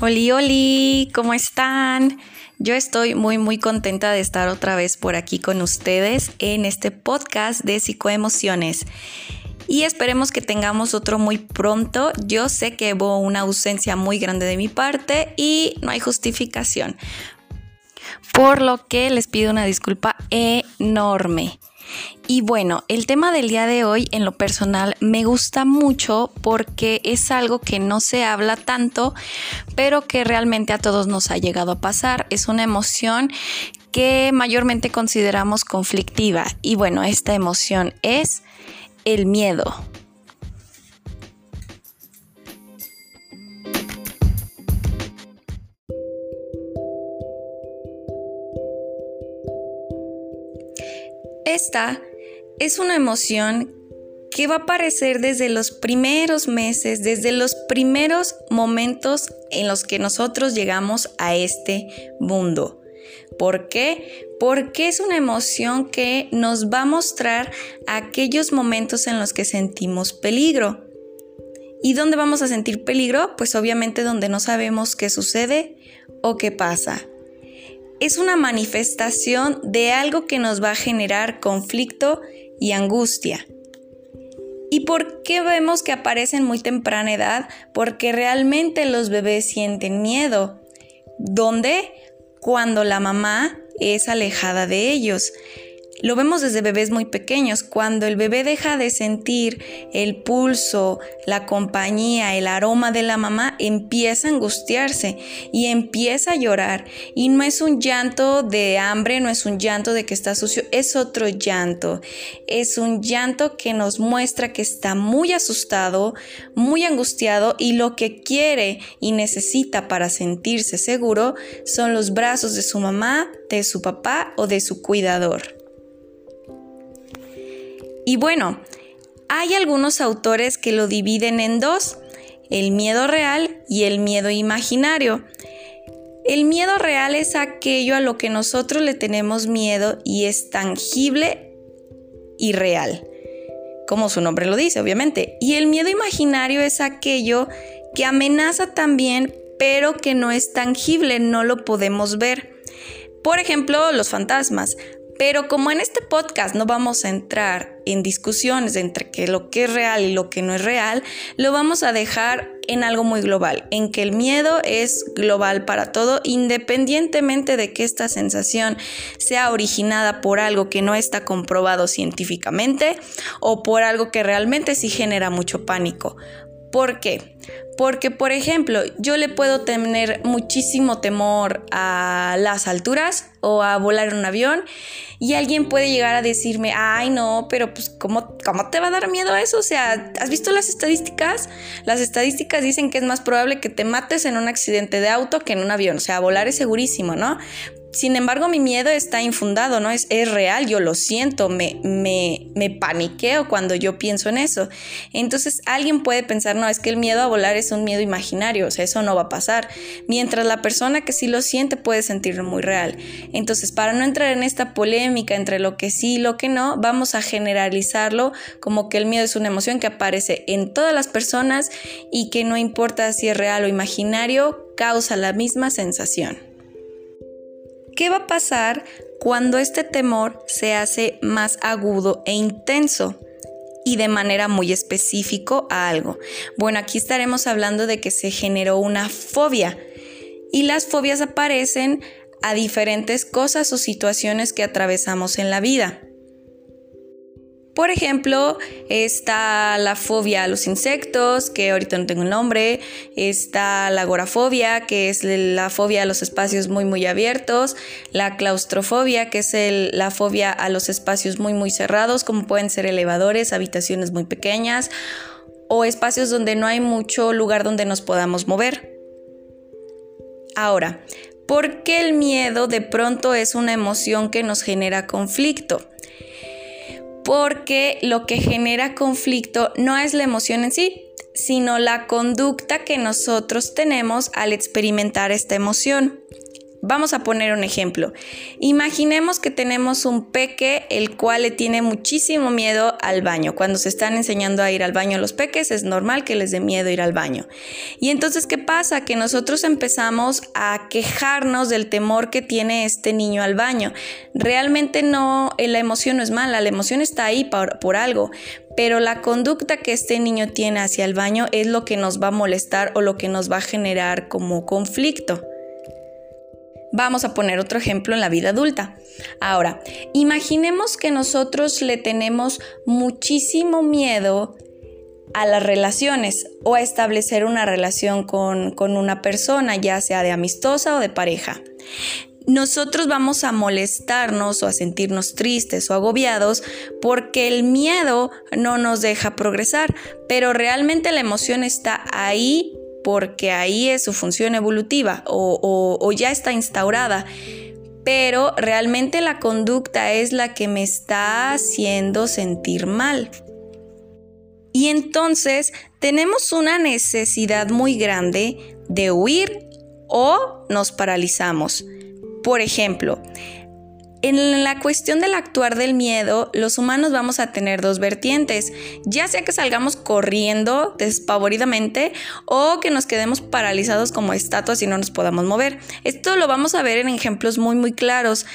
Oli, oli, ¿cómo están? Yo estoy muy, muy contenta de estar otra vez por aquí con ustedes en este podcast de psicoemociones. Y esperemos que tengamos otro muy pronto. Yo sé que hubo una ausencia muy grande de mi parte y no hay justificación. Por lo que les pido una disculpa enorme. Y bueno, el tema del día de hoy en lo personal me gusta mucho porque es algo que no se habla tanto, pero que realmente a todos nos ha llegado a pasar. Es una emoción que mayormente consideramos conflictiva. Y bueno, esta emoción es el miedo. Esta es una emoción que va a aparecer desde los primeros meses, desde los primeros momentos en los que nosotros llegamos a este mundo. ¿Por qué? Porque es una emoción que nos va a mostrar aquellos momentos en los que sentimos peligro. ¿Y dónde vamos a sentir peligro? Pues obviamente donde no sabemos qué sucede o qué pasa es una manifestación de algo que nos va a generar conflicto y angustia. ¿Y por qué vemos que aparece en muy temprana edad? Porque realmente los bebés sienten miedo. ¿Dónde? Cuando la mamá es alejada de ellos. Lo vemos desde bebés muy pequeños. Cuando el bebé deja de sentir el pulso, la compañía, el aroma de la mamá, empieza a angustiarse y empieza a llorar. Y no es un llanto de hambre, no es un llanto de que está sucio, es otro llanto. Es un llanto que nos muestra que está muy asustado, muy angustiado y lo que quiere y necesita para sentirse seguro son los brazos de su mamá, de su papá o de su cuidador. Y bueno, hay algunos autores que lo dividen en dos, el miedo real y el miedo imaginario. El miedo real es aquello a lo que nosotros le tenemos miedo y es tangible y real, como su nombre lo dice, obviamente. Y el miedo imaginario es aquello que amenaza también, pero que no es tangible, no lo podemos ver. Por ejemplo, los fantasmas. Pero como en este podcast no vamos a entrar en discusiones entre que lo que es real y lo que no es real, lo vamos a dejar en algo muy global, en que el miedo es global para todo, independientemente de que esta sensación sea originada por algo que no está comprobado científicamente o por algo que realmente sí genera mucho pánico. ¿Por qué? Porque, por ejemplo, yo le puedo tener muchísimo temor a las alturas o a volar en un avión y alguien puede llegar a decirme, ay no, pero pues ¿cómo, ¿cómo te va a dar miedo eso? O sea, ¿has visto las estadísticas? Las estadísticas dicen que es más probable que te mates en un accidente de auto que en un avión, o sea, volar es segurísimo, ¿no? Sin embargo, mi miedo está infundado, ¿no? Es, es real, yo lo siento, me, me, me, paniqueo cuando yo pienso en eso. Entonces, alguien puede pensar, no, es que el miedo a volar es un miedo imaginario, o sea, eso no va a pasar. Mientras la persona que sí lo siente puede sentirlo muy real. Entonces, para no entrar en esta polémica entre lo que sí y lo que no, vamos a generalizarlo como que el miedo es una emoción que aparece en todas las personas y que no importa si es real o imaginario, causa la misma sensación. ¿Qué va a pasar cuando este temor se hace más agudo e intenso? y de manera muy específico a algo. Bueno, aquí estaremos hablando de que se generó una fobia y las fobias aparecen a diferentes cosas o situaciones que atravesamos en la vida. Por ejemplo, está la fobia a los insectos, que ahorita no tengo el nombre. Está la agorafobia, que es la fobia a los espacios muy, muy abiertos. La claustrofobia, que es la fobia a los espacios muy, muy cerrados, como pueden ser elevadores, habitaciones muy pequeñas o espacios donde no hay mucho lugar donde nos podamos mover. Ahora, ¿por qué el miedo de pronto es una emoción que nos genera conflicto? Porque lo que genera conflicto no es la emoción en sí, sino la conducta que nosotros tenemos al experimentar esta emoción. Vamos a poner un ejemplo. Imaginemos que tenemos un peque el cual le tiene muchísimo miedo al baño. Cuando se están enseñando a ir al baño los peques es normal que les dé miedo ir al baño. Y entonces, ¿qué pasa? Que nosotros empezamos a quejarnos del temor que tiene este niño al baño. Realmente no, eh, la emoción no es mala, la emoción está ahí por, por algo, pero la conducta que este niño tiene hacia el baño es lo que nos va a molestar o lo que nos va a generar como conflicto. Vamos a poner otro ejemplo en la vida adulta. Ahora, imaginemos que nosotros le tenemos muchísimo miedo a las relaciones o a establecer una relación con, con, una persona, ya sea de amistosa o de pareja. Nosotros vamos a molestarnos o a sentirnos tristes o agobiados porque el miedo no nos deja progresar, pero realmente la emoción está ahí porque ahí es su función evolutiva o, ya está instaurada pero realmente la conducta es la que me está haciendo sentir mal. Y entonces tenemos una necesidad muy grande de huir o nos paralizamos. Por ejemplo, en la cuestión del actuar del miedo, los humanos vamos a tener dos vertientes, ya sea que salgamos corriendo despavoridamente o que nos quedemos paralizados como estatuas y no nos podamos mover. Esto lo vamos a ver en ejemplos muy muy claros.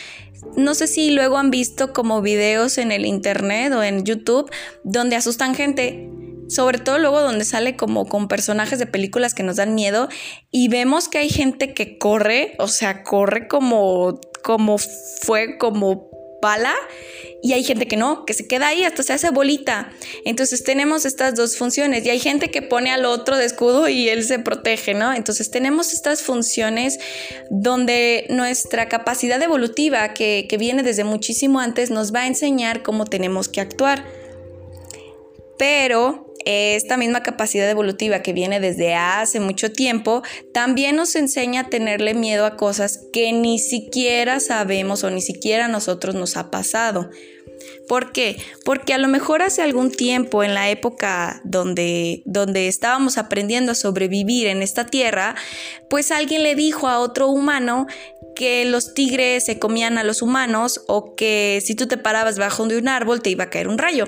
No sé si luego han visto como videos en el internet o en YouTube donde asustan gente sobre todo luego donde sale como con personajes de películas que nos dan miedo y vemos que hay gente que corre, o sea, corre como, como fue, como pala y hay gente que no, que se queda ahí hasta se hace bolita. Entonces tenemos estas dos funciones y hay gente que pone al otro de escudo y él se protege, ¿no? Entonces tenemos estas funciones donde nuestra capacidad evolutiva que, que viene desde muchísimo antes nos va a enseñar cómo tenemos que actuar. Pero esta misma capacidad evolutiva que viene desde hace mucho tiempo, también nos enseña a tenerle miedo a cosas que ni siquiera sabemos o ni siquiera a nosotros nos ha pasado. ¿Por qué? Porque a lo mejor hace algún tiempo, en la época donde, donde estábamos aprendiendo a sobrevivir en esta tierra, pues alguien le dijo a otro humano que los tigres se comían a los humanos o que si tú te parabas bajo de un árbol te iba a caer un rayo.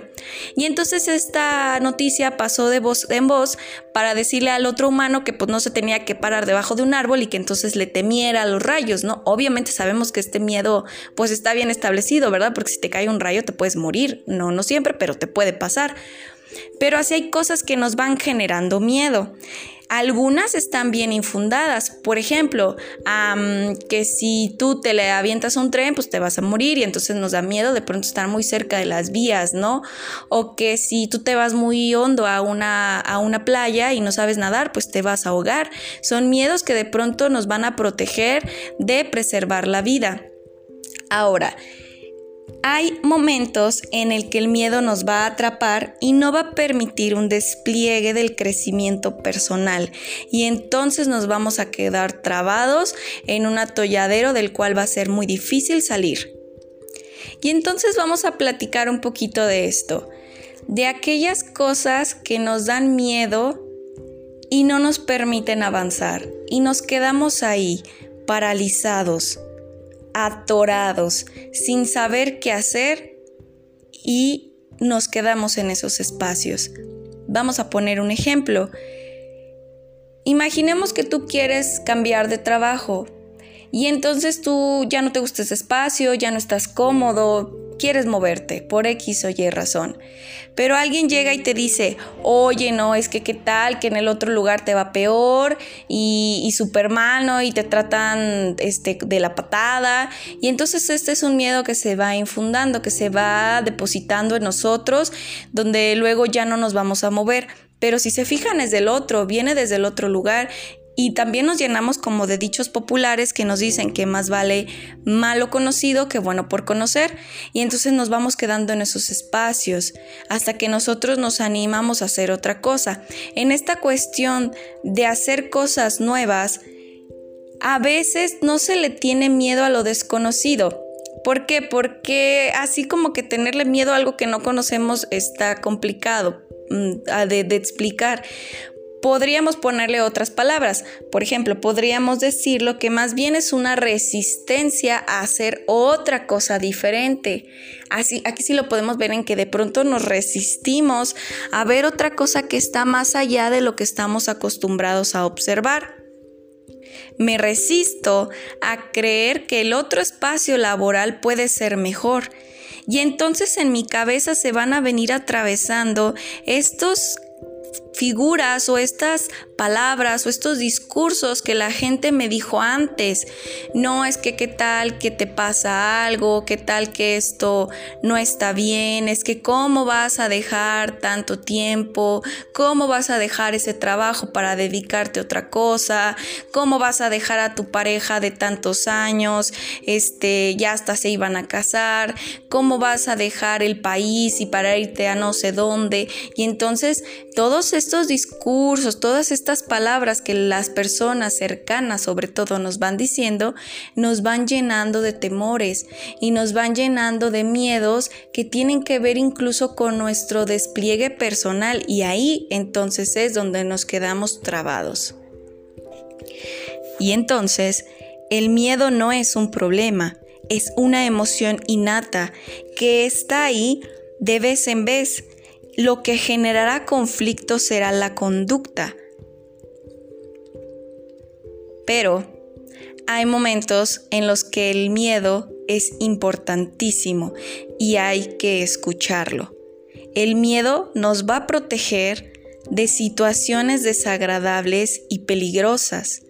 Y entonces esta noticia pasó de voz en voz para decirle al otro humano que pues no se tenía que parar debajo de un árbol y que entonces le temiera a los rayos, ¿no? Obviamente sabemos que este miedo pues está bien establecido, ¿verdad? Porque si te cae un rayo te puedes morir, no, no siempre, pero te puede pasar. Pero así hay cosas que nos van generando miedo. Algunas están bien infundadas. Por ejemplo, que si tú te le avientas un tren, pues te vas a morir y entonces nos da miedo de pronto estar muy cerca de las vías, ¿no? O que si tú te vas muy hondo a una, a una playa y no sabes nadar, pues te vas a ahogar. Son miedos que de pronto nos van a proteger de preservar la vida. Ahora, hay momentos en el que el miedo nos va a atrapar y no va a permitir un despliegue del crecimiento personal y entonces nos vamos a quedar trabados en un atolladero del cual va a ser muy difícil salir. Y entonces vamos a platicar un poquito de esto, de aquellas cosas que nos dan miedo y no nos permiten avanzar y nos quedamos ahí paralizados atorados, sin saber qué hacer y nos quedamos en esos espacios. Vamos a poner un ejemplo. Imaginemos que tú quieres cambiar de trabajo y entonces tú ya no te gusta ese espacio, ya no estás cómodo, quieres moverte por X o Y razón. Pero alguien llega y te dice, oye, no, es que qué tal, que en el otro lugar te va peor y, y súper mal, ¿no? Y te tratan este, de la patada. Y entonces este es un miedo que se va infundando, que se va depositando en nosotros, donde luego ya no nos vamos a mover. Pero si se fijan es del otro, viene desde el otro lugar y también nos llenamos como de dichos populares que nos dicen que más vale malo conocido que bueno por conocer. Y entonces nos vamos quedando en esos espacios hasta que nosotros nos animamos a hacer otra cosa. En esta cuestión de hacer cosas nuevas, a veces no se le tiene miedo a lo desconocido. ¿Por qué? Porque así como que tenerle miedo a algo que no conocemos está complicado mm, de, de explicar podríamos ponerle otras palabras. Por ejemplo, podríamos decirlo que más bien es una resistencia a hacer otra cosa diferente. Así, aquí sí lo podemos ver en que de pronto nos resistimos a ver otra cosa que está más allá de lo que estamos acostumbrados a observar. Me resisto a creer que el otro espacio laboral puede ser mejor. Y entonces en mi cabeza se van a venir atravesando estos figuras o estas palabras o estos discursos que la gente me dijo antes. No es que qué tal que te pasa algo, qué tal que esto no está bien, es que cómo vas a dejar tanto tiempo, cómo vas a dejar ese trabajo para dedicarte a otra cosa, cómo vas a dejar a tu pareja de tantos años, este, ya hasta se iban a casar, cómo vas a dejar el país y para irte a no sé dónde. Y entonces todos estos discursos, todas estas palabras que las personas cercanas sobre todo nos van diciendo, nos van llenando de temores y nos van llenando de miedos que tienen que ver incluso con nuestro despliegue personal y ahí entonces es donde nos quedamos trabados. Y entonces, el miedo no es un problema, es una emoción innata que está ahí de vez en vez. Lo que generará conflicto será la conducta, pero hay momentos en los que el miedo es importantísimo y hay que escucharlo. El miedo nos va a proteger de situaciones desagradables y peligrosas.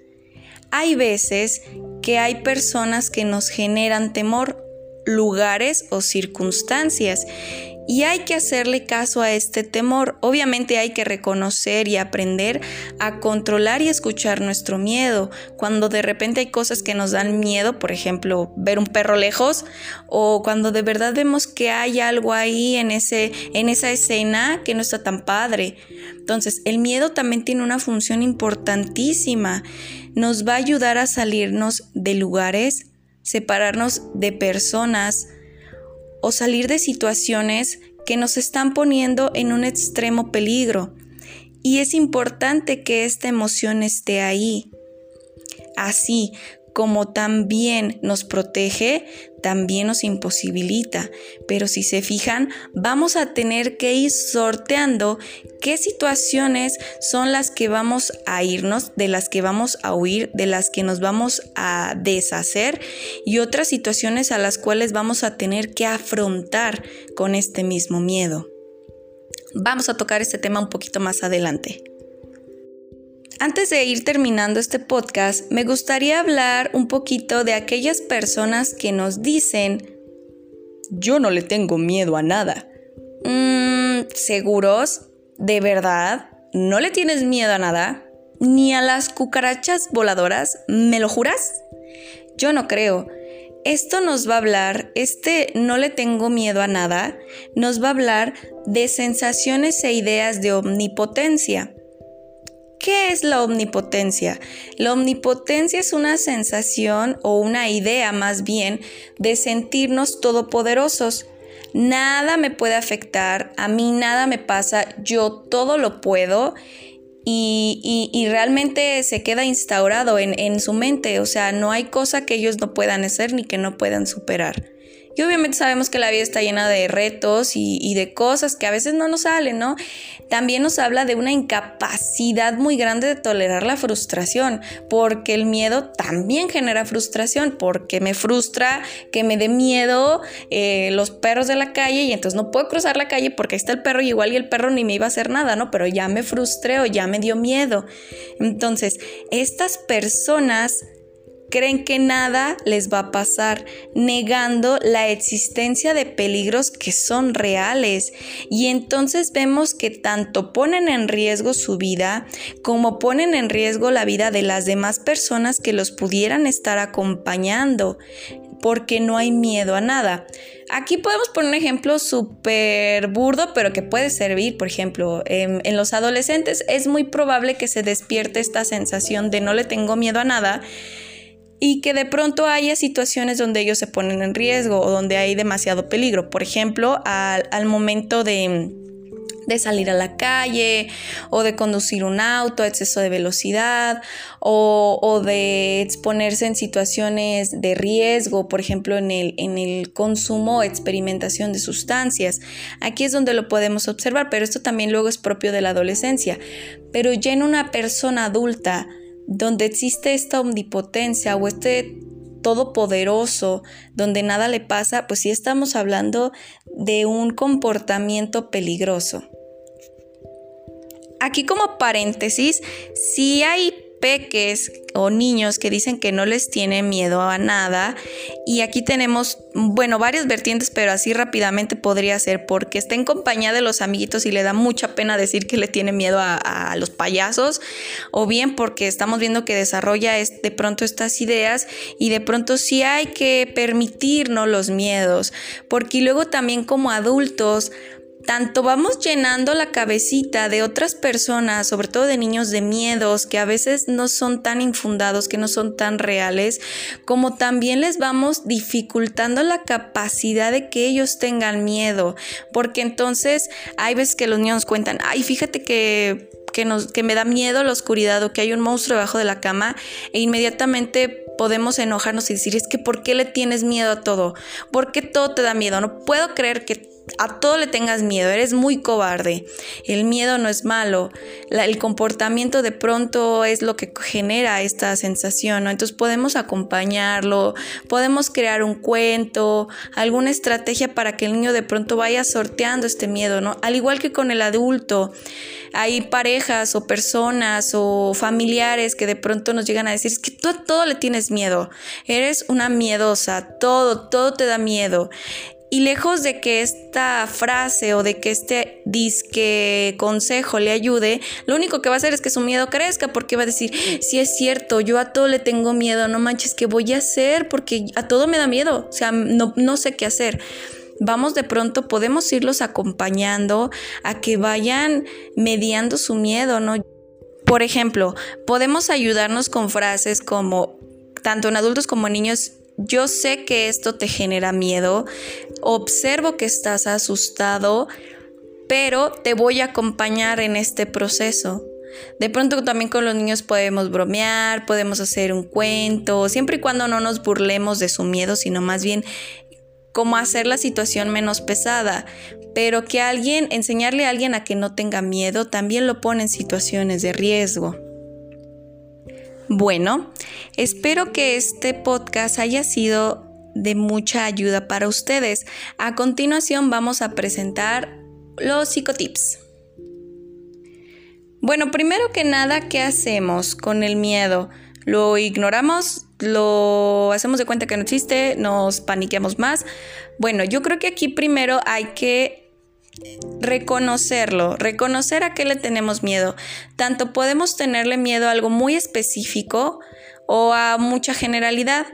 Hay veces que hay personas que nos generan temor, lugares o circunstancias y hay que hacerle caso a este temor. Obviamente hay que reconocer y aprender a controlar y escuchar nuestro miedo. Cuando de repente hay cosas que nos dan miedo, por ejemplo, ver un perro lejos, o cuando de verdad vemos que hay algo ahí en, ese, en esa escena que no está tan padre. Entonces, el miedo también tiene una función importantísima. Nos va a ayudar a salirnos de lugares, separarnos de personas, o salir de situaciones que nos están poniendo en un extremo peligro. Y es importante que esta emoción esté ahí. Así como también nos protege, también nos imposibilita. Pero si se fijan, vamos a tener que ir sorteando qué situaciones son las que vamos a irnos, de las que vamos a huir, de las que nos vamos a deshacer y otras situaciones a las cuales vamos a tener que afrontar con este mismo miedo. Vamos a tocar este tema un poquito más adelante. Antes de ir terminando este podcast, me gustaría hablar un poquito de aquellas personas que nos dicen, yo no le tengo miedo a nada. Mm, ¿Seguros? ¿De verdad? ¿No le tienes miedo a nada? ¿Ni a las cucarachas voladoras? ¿Me lo juras? Yo no creo. Esto nos va a hablar, este no le tengo miedo a nada, nos va a hablar de sensaciones e ideas de omnipotencia. ¿Qué es la omnipotencia? La omnipotencia es una sensación o una idea más bien de sentirnos todopoderosos. Nada me puede afectar, a mí nada me pasa, yo todo lo puedo y, realmente se queda instaurado en, en su mente, o sea, no hay cosa que ellos no puedan hacer ni que no puedan superar. Y obviamente sabemos que la vida está llena de retos y, de cosas que a veces no nos salen, ¿no? También nos habla de una incapacidad muy grande de tolerar la frustración, porque el miedo también genera frustración, porque me frustra que me dé miedo eh, los perros de la calle y entonces no puedo cruzar la calle porque ahí está el perro y igual y el perro ni me iba a hacer nada, ¿no? Pero ya me frustré o ya me dio miedo. Entonces, estas personas creen que nada les va a pasar, negando la existencia de peligros que son reales. Y entonces vemos que tanto ponen en riesgo su vida como ponen en riesgo la vida de las demás personas que los pudieran estar acompañando porque no hay miedo a nada. Aquí podemos poner un ejemplo súper burdo, pero que puede servir. Por ejemplo, en, en, los adolescentes es muy probable que se despierte esta sensación de no le tengo miedo a nada y que de pronto haya situaciones donde ellos se ponen en riesgo o donde hay demasiado peligro. Por ejemplo, al, momento de, de salir a la calle o de conducir un auto a exceso de velocidad o, de exponerse en situaciones de riesgo, por ejemplo en el, en el consumo o experimentación de sustancias. Aquí es donde lo podemos observar, pero esto también luego es propio de la adolescencia. Pero ya en una persona adulta, donde existe esta omnipotencia o este todopoderoso, donde nada le pasa, pues sí estamos hablando de un comportamiento peligroso. Aquí como paréntesis, si hay peques o niños que dicen que no les tiene miedo a nada. Y aquí tenemos, bueno, varias vertientes, pero así rápidamente podría ser porque está en compañía de los amiguitos y le da mucha pena decir que le tiene miedo a, los payasos, o bien porque estamos viendo que desarrolla de pronto estas ideas y de pronto sí hay que permitirnos los miedos, porque luego también como adultos, tanto vamos llenando la cabecita de otras personas, sobre todo de niños de miedos que a veces no son tan infundados, que no son tan reales, como también les vamos dificultando la capacidad de que ellos tengan miedo, porque entonces hay veces que los niños cuentan, ay, fíjate que que, nos, que me da miedo la oscuridad o que hay un monstruo debajo de la cama e inmediatamente podemos enojarnos y decir, es que ¿por qué le tienes miedo a todo? ¿Por qué todo te da miedo? No puedo creer que a todo le tengas miedo, eres muy cobarde. El miedo no es malo, el comportamiento de pronto es lo que genera esta sensación, ¿no? Entonces podemos acompañarlo, podemos crear un cuento, alguna estrategia para que el niño de pronto vaya sorteando este miedo, ¿no? Al igual que con el adulto, hay parejas o personas o familiares que de pronto nos llegan a decir, es que tú a todo le tienes miedo, eres una miedosa, todo, todo te da miedo. Y lejos de que esta frase o de que este disque consejo le ayude, lo único que va a hacer es que su miedo crezca porque va a decir, si es cierto, yo a todo le tengo miedo, no manches, ¿qué voy a hacer? Porque a todo me da miedo, o sea, no, no sé qué hacer vamos de pronto, podemos irlos acompañando a que vayan mediando su miedo, ¿no? Por ejemplo, podemos ayudarnos con frases como, tanto en adultos como en niños, yo sé que esto te genera miedo, observo que estás asustado, pero te voy a acompañar en este proceso. De pronto también con los niños podemos bromear, podemos hacer un cuento, siempre y cuando no nos burlemos de su miedo, sino más bien como hacer la situación menos pesada. Pero que alguien, enseñarle a alguien a que no tenga miedo, también lo pone en situaciones de riesgo. Bueno, espero que este podcast haya sido de mucha ayuda para ustedes. A continuación vamos a presentar los psicotips. Bueno, primero que nada, ¿qué hacemos con el miedo? ¿Lo ignoramos? ¿Lo hacemos de cuenta que no existe? ¿Nos paniqueamos más? Bueno, yo creo que aquí primero hay que reconocerlo, reconocer a qué le tenemos miedo. Tanto podemos tenerle miedo a algo muy específico o a mucha generalidad.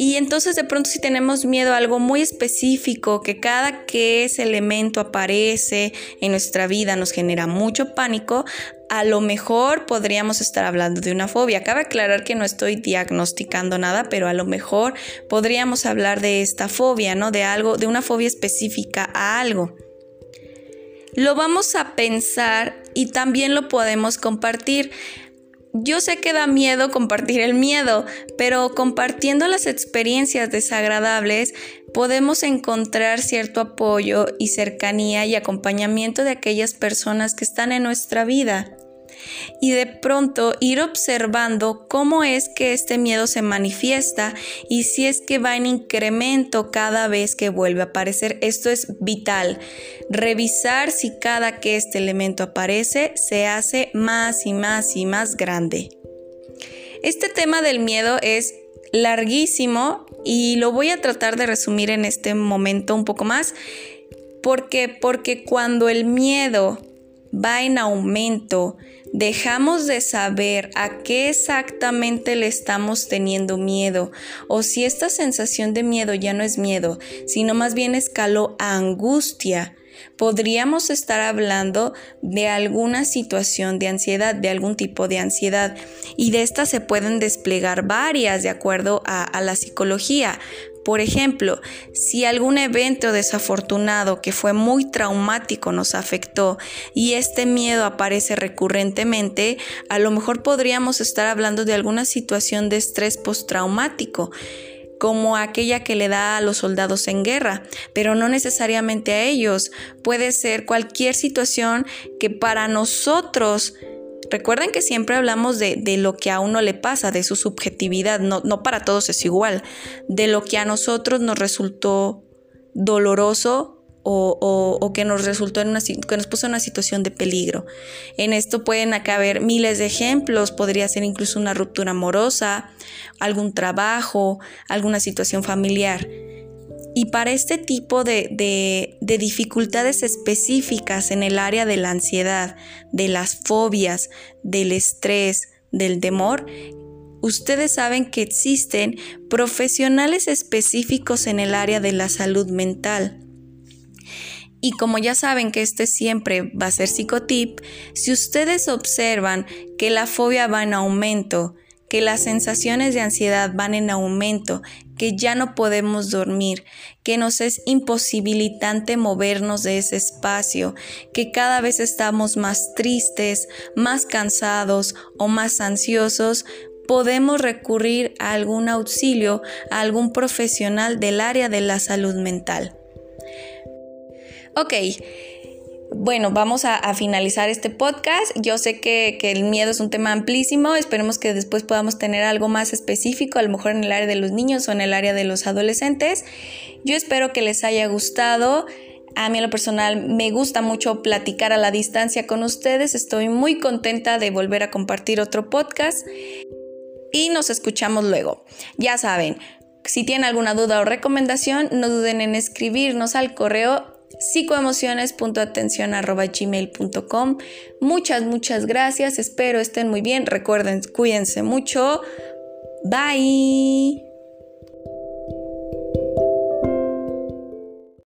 Y entonces de pronto si tenemos miedo a algo muy específico, que cada que ese elemento aparece en nuestra vida nos genera mucho pánico, a lo mejor podríamos estar hablando de una fobia. Cabe aclarar que no estoy diagnosticando nada, pero a lo mejor podríamos hablar de esta fobia, ¿no? De algo, de una fobia específica a algo lo vamos a pensar y también lo podemos compartir. Yo sé que da miedo compartir el miedo, pero compartiendo las experiencias desagradables podemos encontrar cierto apoyo y cercanía y acompañamiento de aquellas personas que están en nuestra vida y de pronto ir observando cómo es que este miedo se manifiesta y si es que va en incremento cada vez que vuelve a aparecer. Esto es vital. Revisar si cada que este elemento aparece se hace más y más y más grande. Este tema del miedo es larguísimo y lo voy a tratar de resumir en este momento un poco más. porque Porque cuando el miedo va en aumento, dejamos de saber a qué exactamente le estamos teniendo miedo o si esta sensación de miedo ya no es miedo, sino más bien escaló a angustia, podríamos estar hablando de alguna situación de ansiedad, de algún tipo de ansiedad. Y de estas se pueden desplegar varias de acuerdo a, a, la psicología. Por ejemplo, si algún evento desafortunado que fue muy traumático nos afectó y este miedo aparece recurrentemente, a lo mejor podríamos estar hablando de alguna situación de estrés postraumático como aquella que le da a los soldados en guerra, pero no necesariamente a ellos. Puede ser cualquier situación que para nosotros Recuerden que siempre hablamos de, lo que a uno le pasa, de su subjetividad, no, no para todos es igual, de lo que a nosotros nos resultó doloroso o, que nos resultó en una que nos puso en una situación de peligro. En esto pueden acá haber miles de ejemplos, podría ser incluso una ruptura amorosa, algún trabajo, alguna situación familiar. Y para este tipo de, dificultades específicas en el área de la ansiedad, de las fobias, del estrés, del temor, ustedes saben que existen profesionales específicos en el área de la salud mental. Y como ya saben que este siempre va a ser psicotip, si ustedes observan que la fobia va en aumento, que las sensaciones de ansiedad van en aumento, que ya no podemos dormir, que nos es imposibilitante movernos de ese espacio, que cada vez estamos más tristes, más cansados o más ansiosos, podemos recurrir a algún auxilio, a algún profesional del área de la salud mental. Ok, bueno, vamos a, finalizar este podcast. Yo sé que, el miedo es un tema amplísimo. Esperemos que después podamos tener algo más específico, a lo mejor en el área de los niños o en el área de los adolescentes. Yo espero que les haya gustado. A mí a lo personal me gusta mucho platicar a la distancia con ustedes. Estoy muy contenta de volver a compartir otro podcast. Y nos escuchamos luego. Ya saben, si tienen alguna duda o recomendación, no duden en escribirnos al correo psicoemociones.atención.gmail.com Muchas, muchas gracias. Espero estén muy bien. Recuerden, cuídense mucho. Bye.